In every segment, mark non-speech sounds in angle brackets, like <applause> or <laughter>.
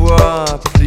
voix.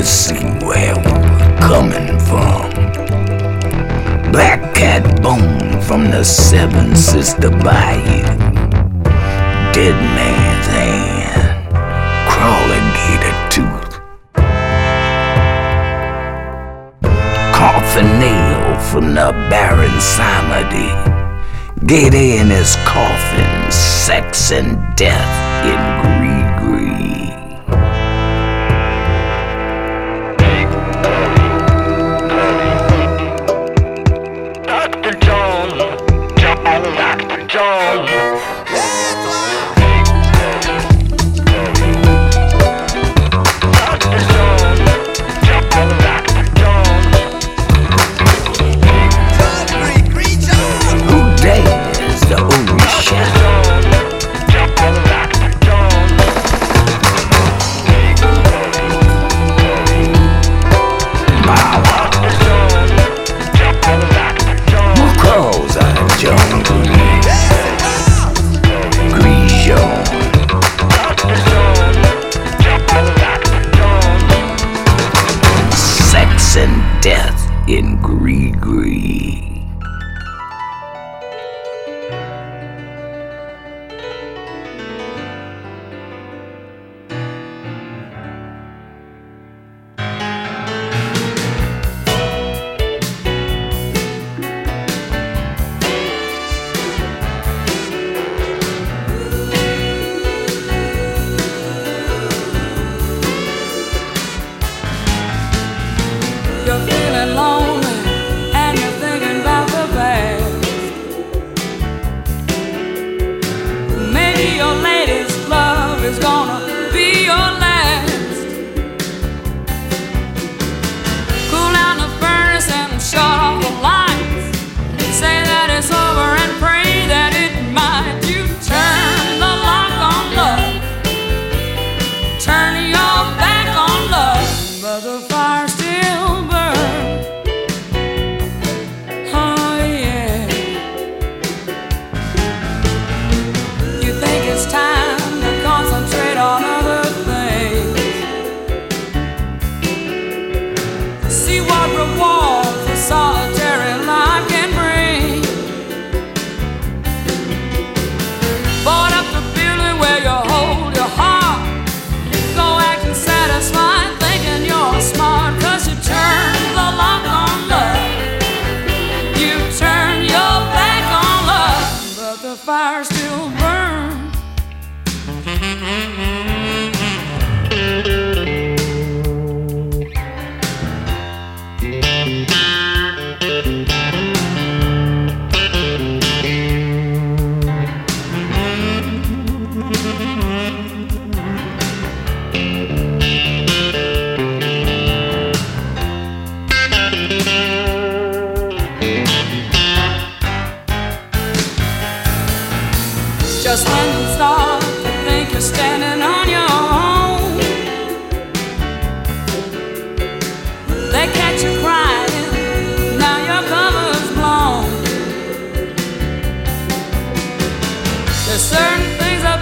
to see where we were coming from. Black cat bone from the Seven Sister Bayou. Dead man's hand. Crawl gator tooth. Coffin nail from the Baron Samedi. Get in his coffin, sex and death in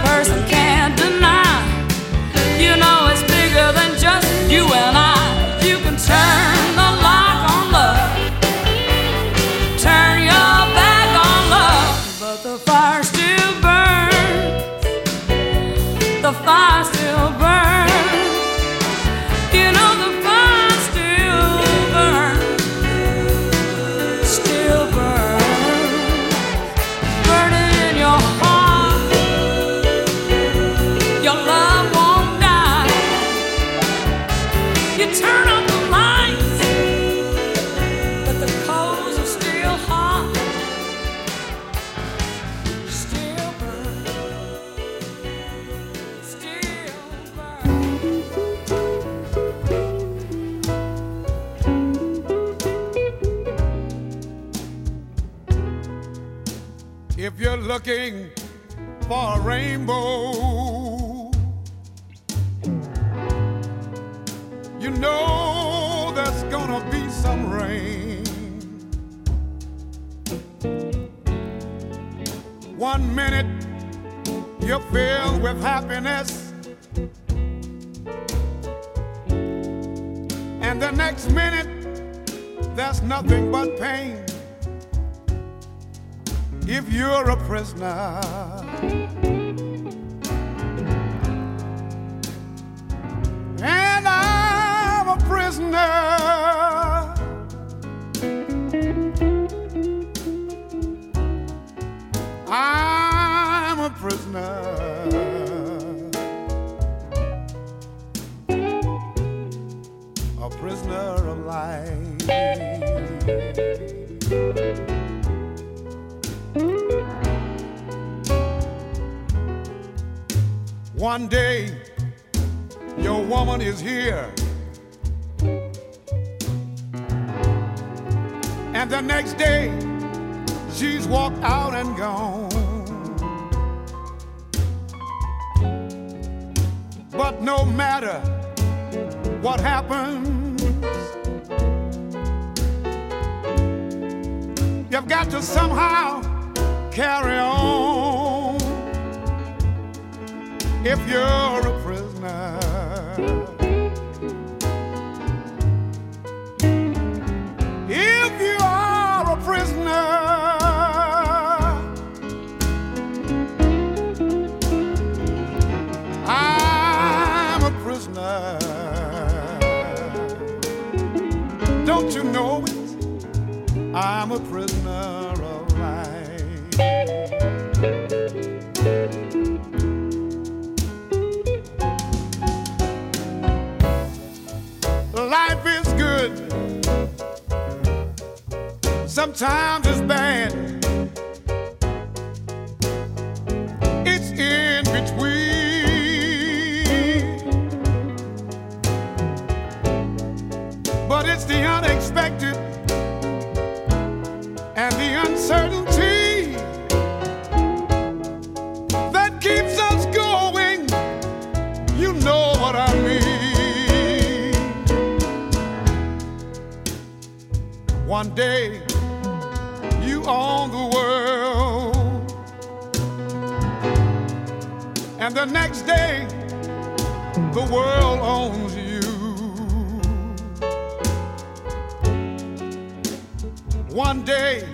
person. filled with happiness. And the next minute, there's nothing but pain. If you're a prisoner, and I'm a prisoner. prisoner. A prisoner of life. One day, your woman is here. And the next day, she's walked out and gone. no matter what happens. You've got to somehow carry on if you're Sometimes it's bad. It's in between. But it's the unexpected and the uncertainty that keeps us going. You know what I mean. One day own the world, and the next day the world owns you. One day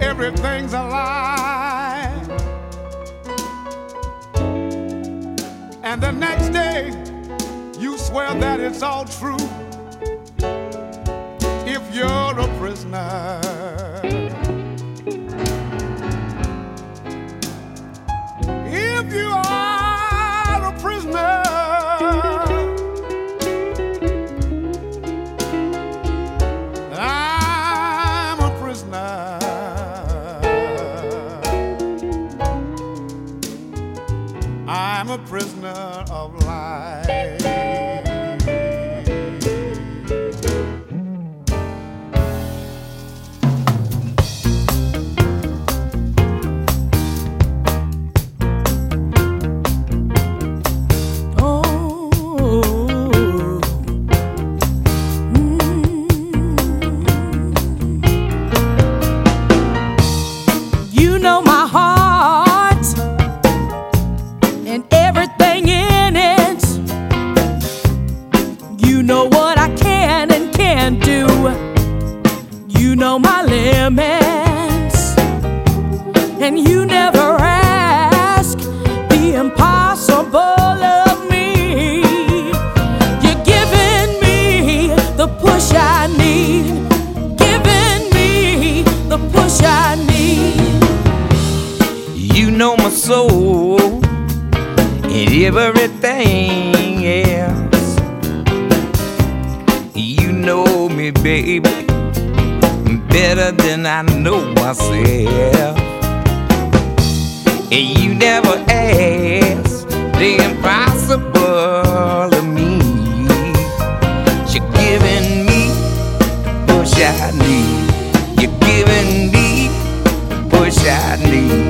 everything's alive, and the next day you swear that it's all true if you're a prisoner. You are and everything else. You know me, baby, better than I know myself. And you never ask the impossible of me. You're giving me the push I need. You're giving me the push I need.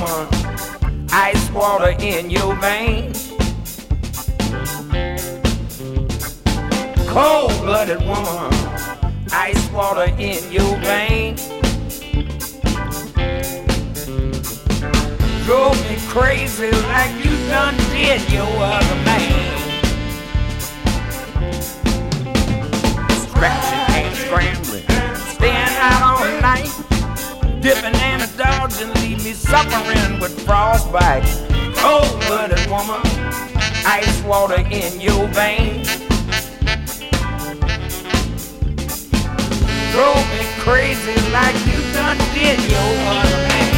woman, ice water in your veins. Cold blooded woman, ice water in your veins. Drove me crazy like you done did your other man. Scratching and scrambling, staying out all night dipping and a dodging, leave me suffering with frostbite. Oh, Cold blooded woman, ice water in your veins. Drove me crazy like you done did your other man.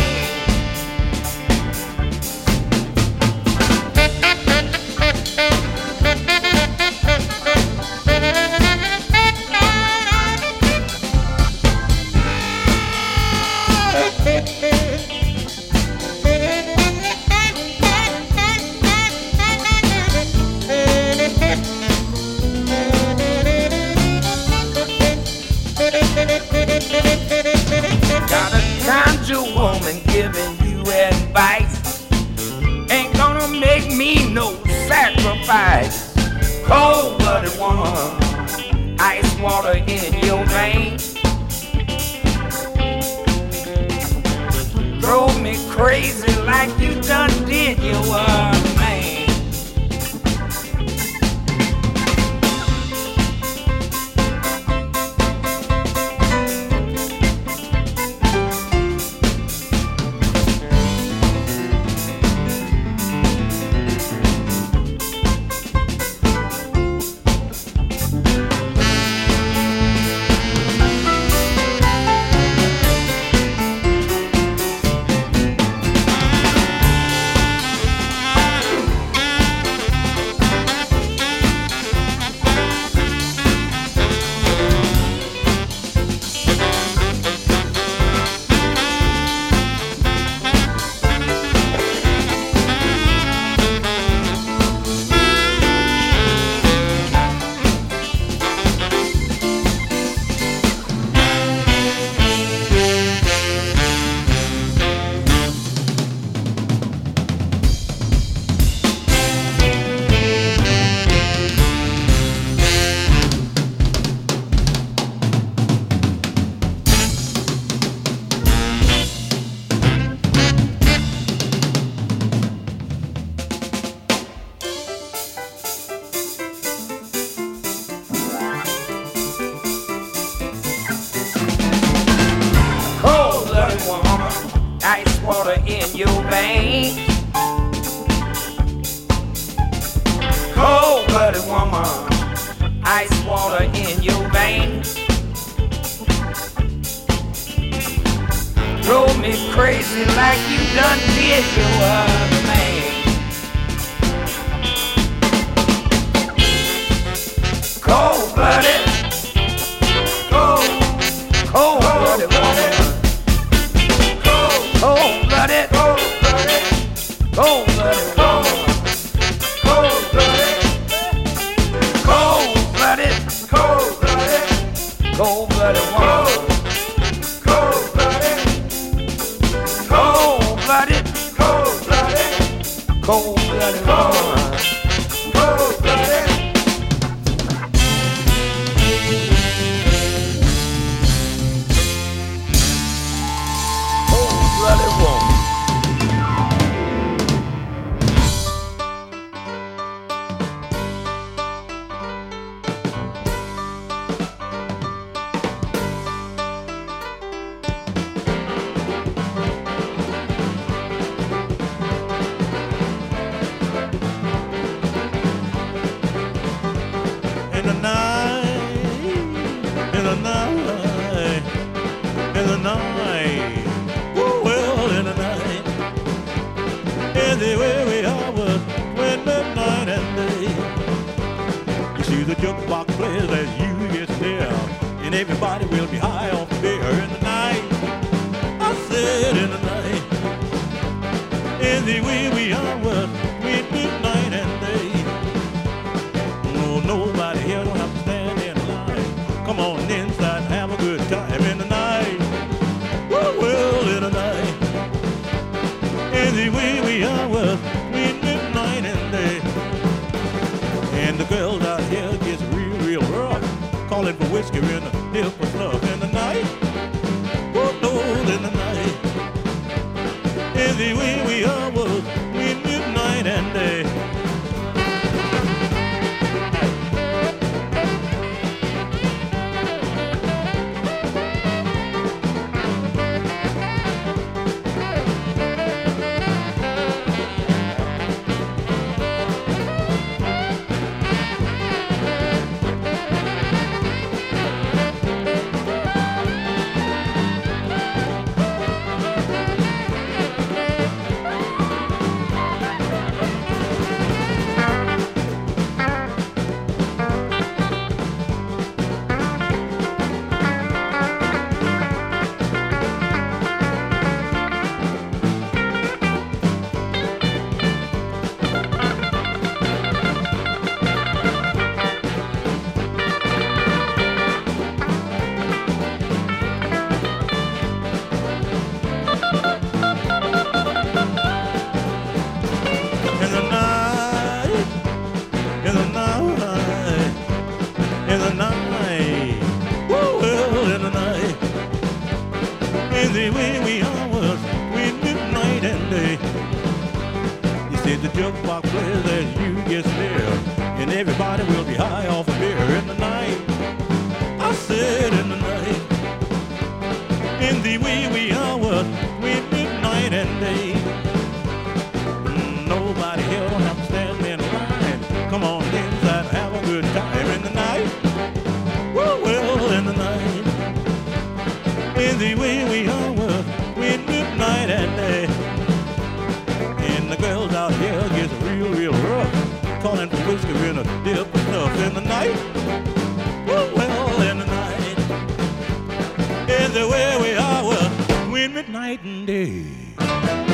Midnight and day.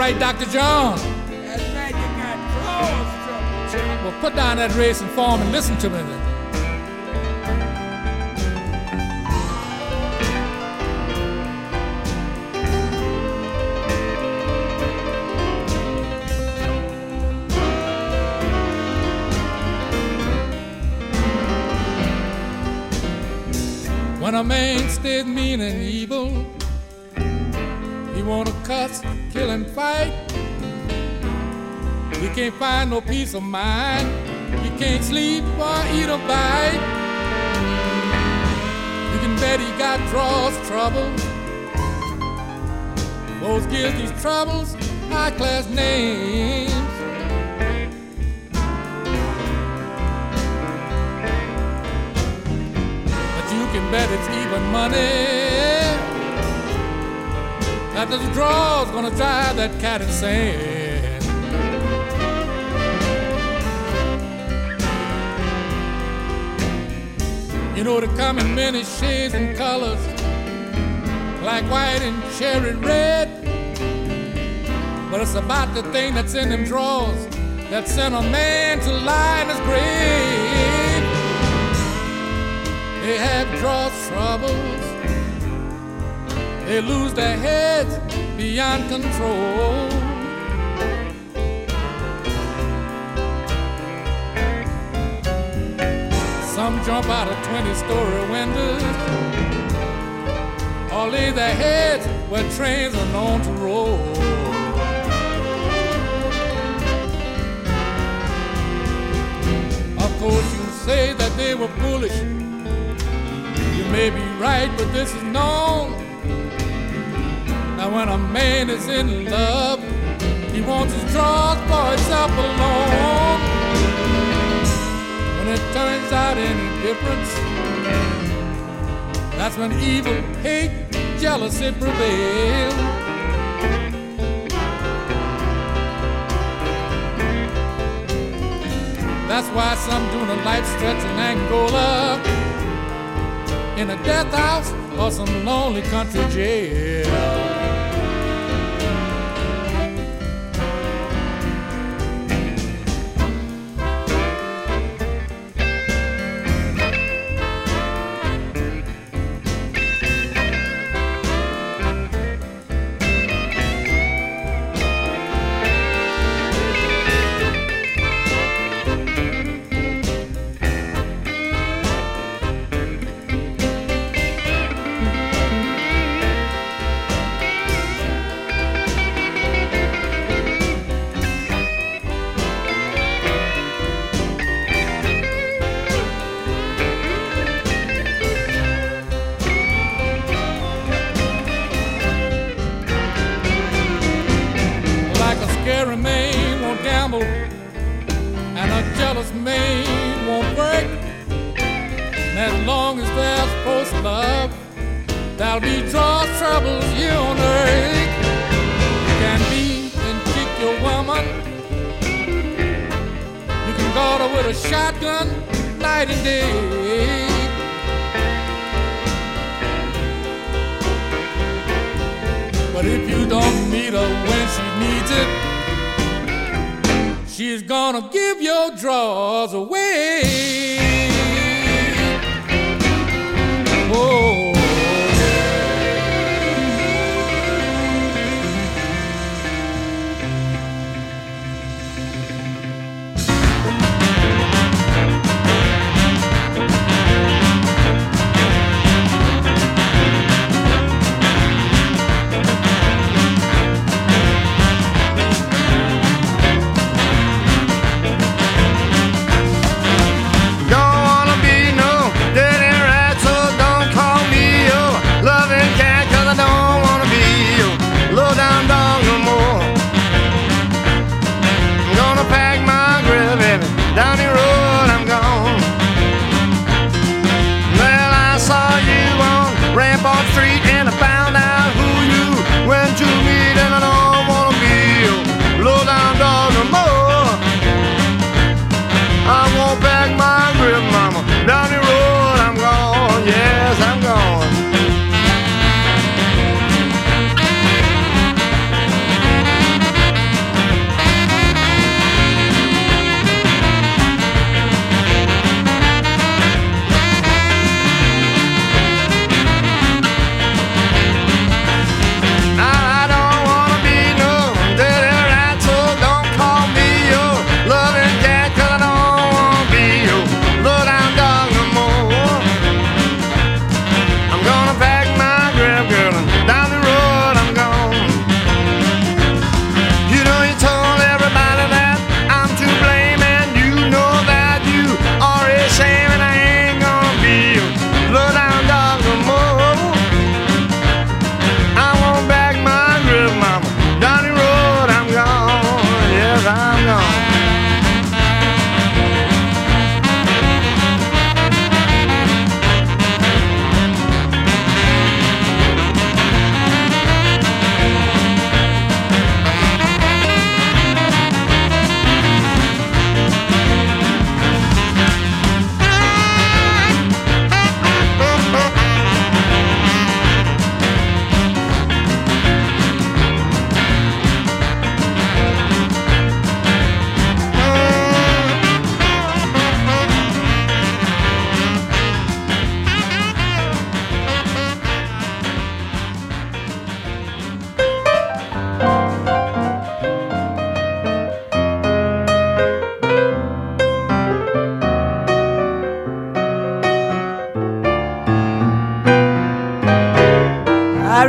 Right, Dr. John? That's right, you got trouble. Well, put down that racing form and listen to me He can't find no peace of mind. He can't sleep or eat or bite. You can bet he got draws trouble. Those gives these troubles high class names. But you can bet it's even money. That the draw's gonna drive that cat insane. You know, they come in many shades and colors, like white and cherry red. But it's about the thing that's in them drawers that sent a man to lie in his grave. They have draw troubles, they lose their heads beyond control. Jump out of 20 story windows or lay their heads where trains are known to roll. Of course, you say that they were foolish. You may be right, but this is known. Now, when a man is in love, he wants his draws for himself alone. It turns out any difference, that's when evil, hate, jealousy prevail. That's why some doing a life stretch in Angola, in a death house or some lonely country jail.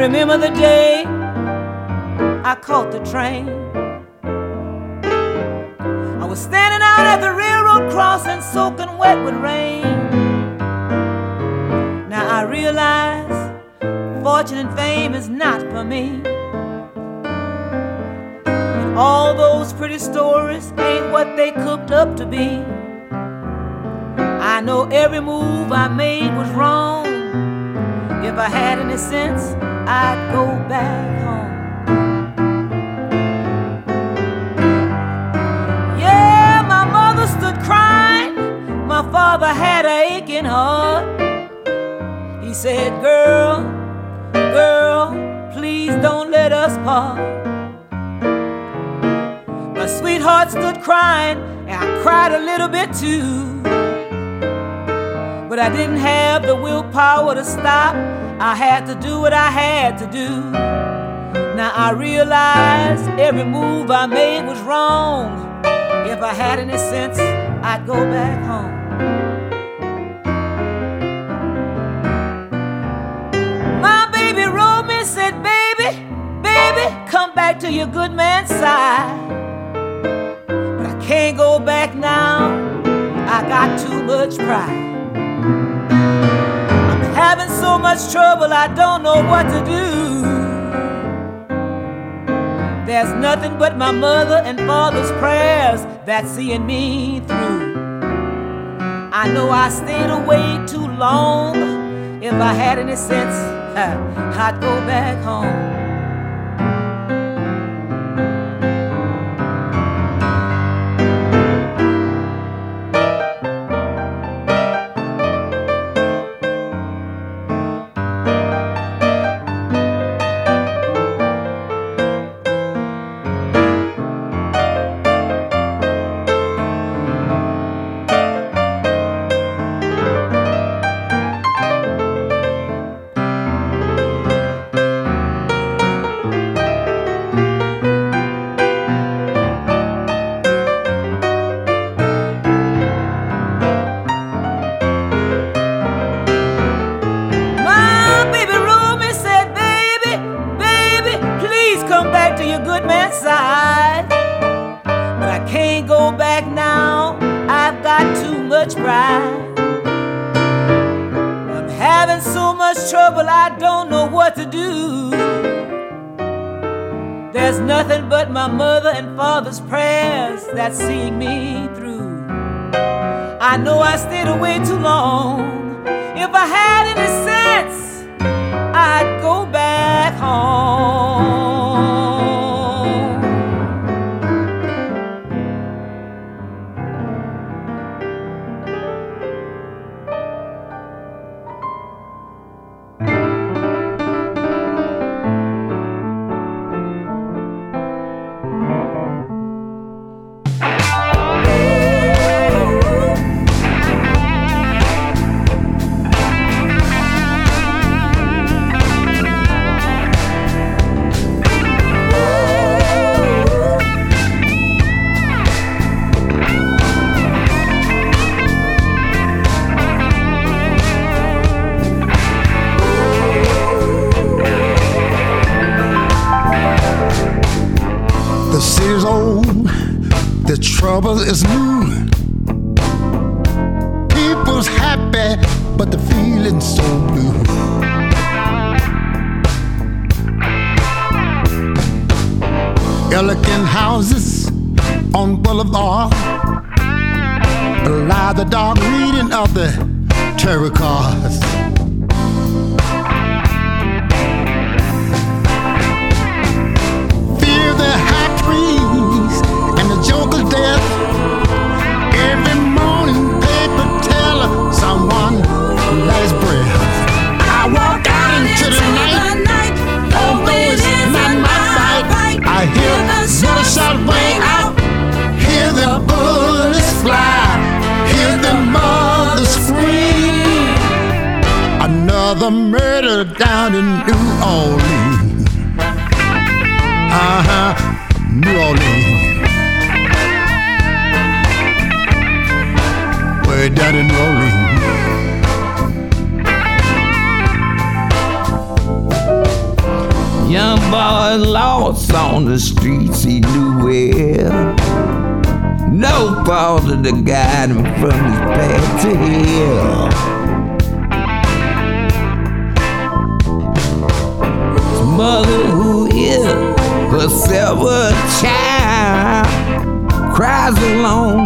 Remember the day I caught the train. I was standing out at the railroad crossing, soaking wet with rain. Now I realize fortune and fame is not for me. And all those pretty stories ain't what they cooked up to be. I know every move I made was wrong. If I had any sense, I'd go back home. Yeah, my mother stood crying. My father had a aching heart. He said, Girl, girl, please don't let us part. My sweetheart stood crying, and I cried a little bit too. But I didn't have the willpower to stop. I had to do what I had to do. Now I realize every move I made was wrong. If I had any sense, I'd go back home. My baby wrote me, said, Baby, baby, come back to your good man's side. But I can't go back now. I got too much pride. Having so much trouble, I don't know what to do. There's nothing but my mother and father's prayers that's seeing me through. I know I stayed away too long. If I had any sense, <laughs> I'd go back home. Is new. Alone,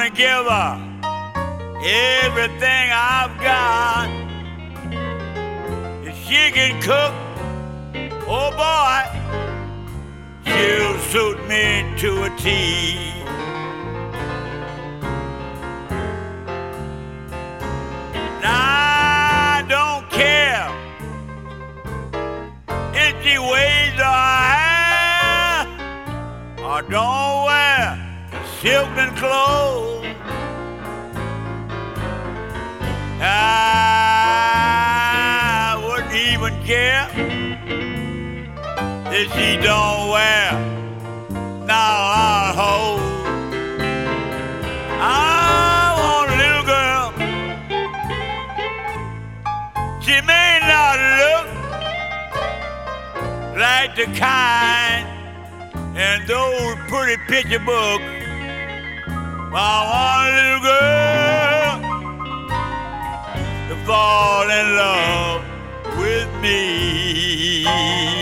gonna give her everything I've got. If she can cook, oh boy, she'll suit me to a T. I don't care if she weighs or don't silken clothes. I wouldn't even care if she don't wear now I'll. I want a little girl. She may not look like the kind in those pretty picture books. Fall in love with me.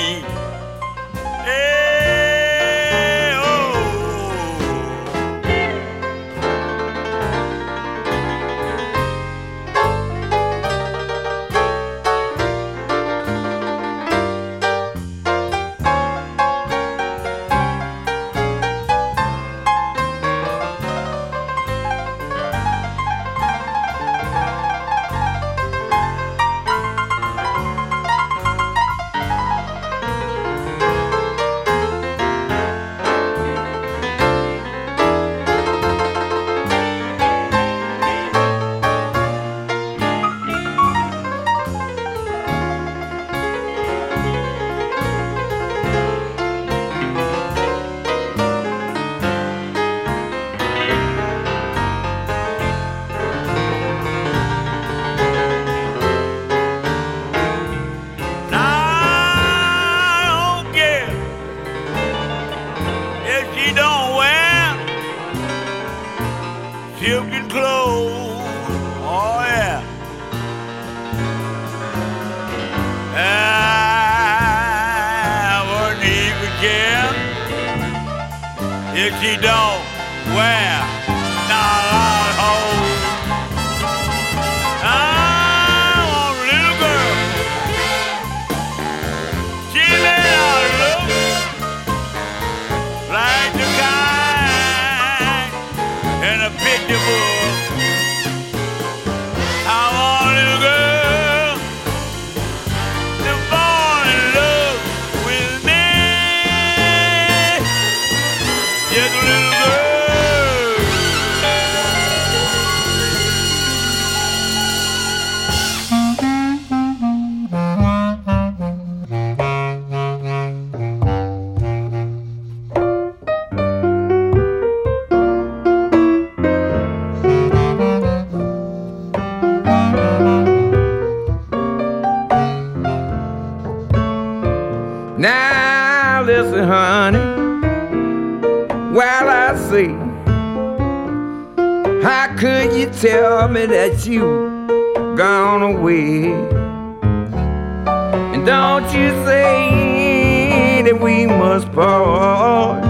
Gone away? And don't you say that we must part?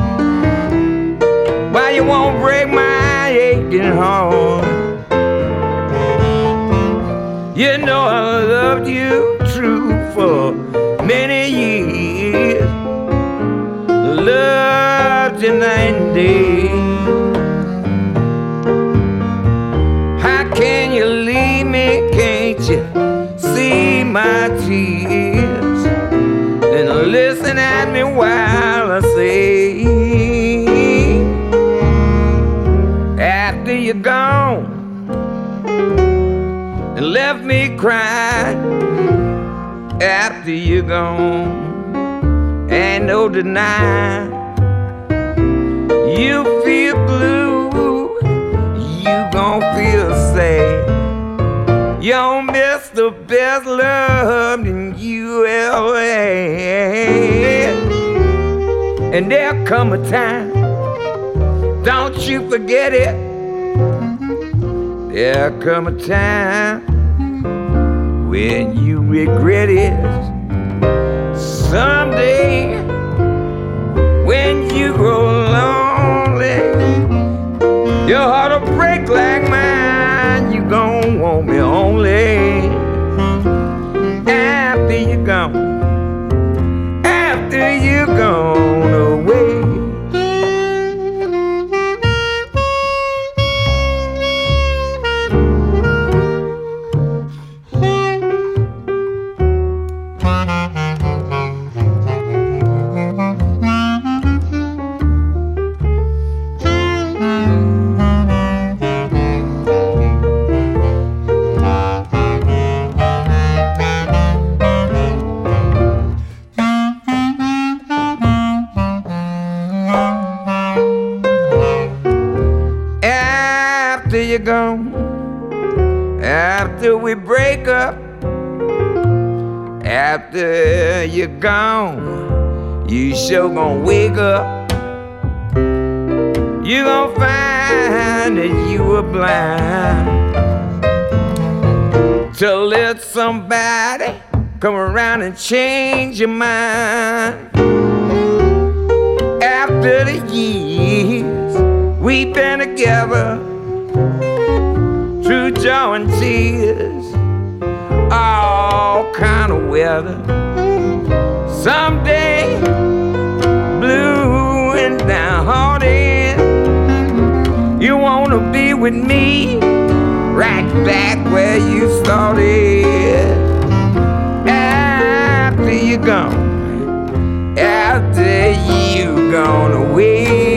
Why you won't break my aching heart? You know I loved you true for many years. Loved you night and day. My tears? And listen at me while I say, after you're gone and left me crying after you're gone. And no denying you feel blue, you gon' feel sad You'll miss the best love in you ever had. And there'll come a time, don't you forget it. There'll come a time when you regret it. Someday, when you grow lonely, your heart will break like mine. You gon' want me only gone you're gone, you sure gonna wake up. You gonna find that you were blind. To let somebody come around and change your mind. After the years we've been together through joy and tears, all kind of weather. Someday, blue and downhearted, you wanna be with me right back where you started. After you're gone, after you gone away.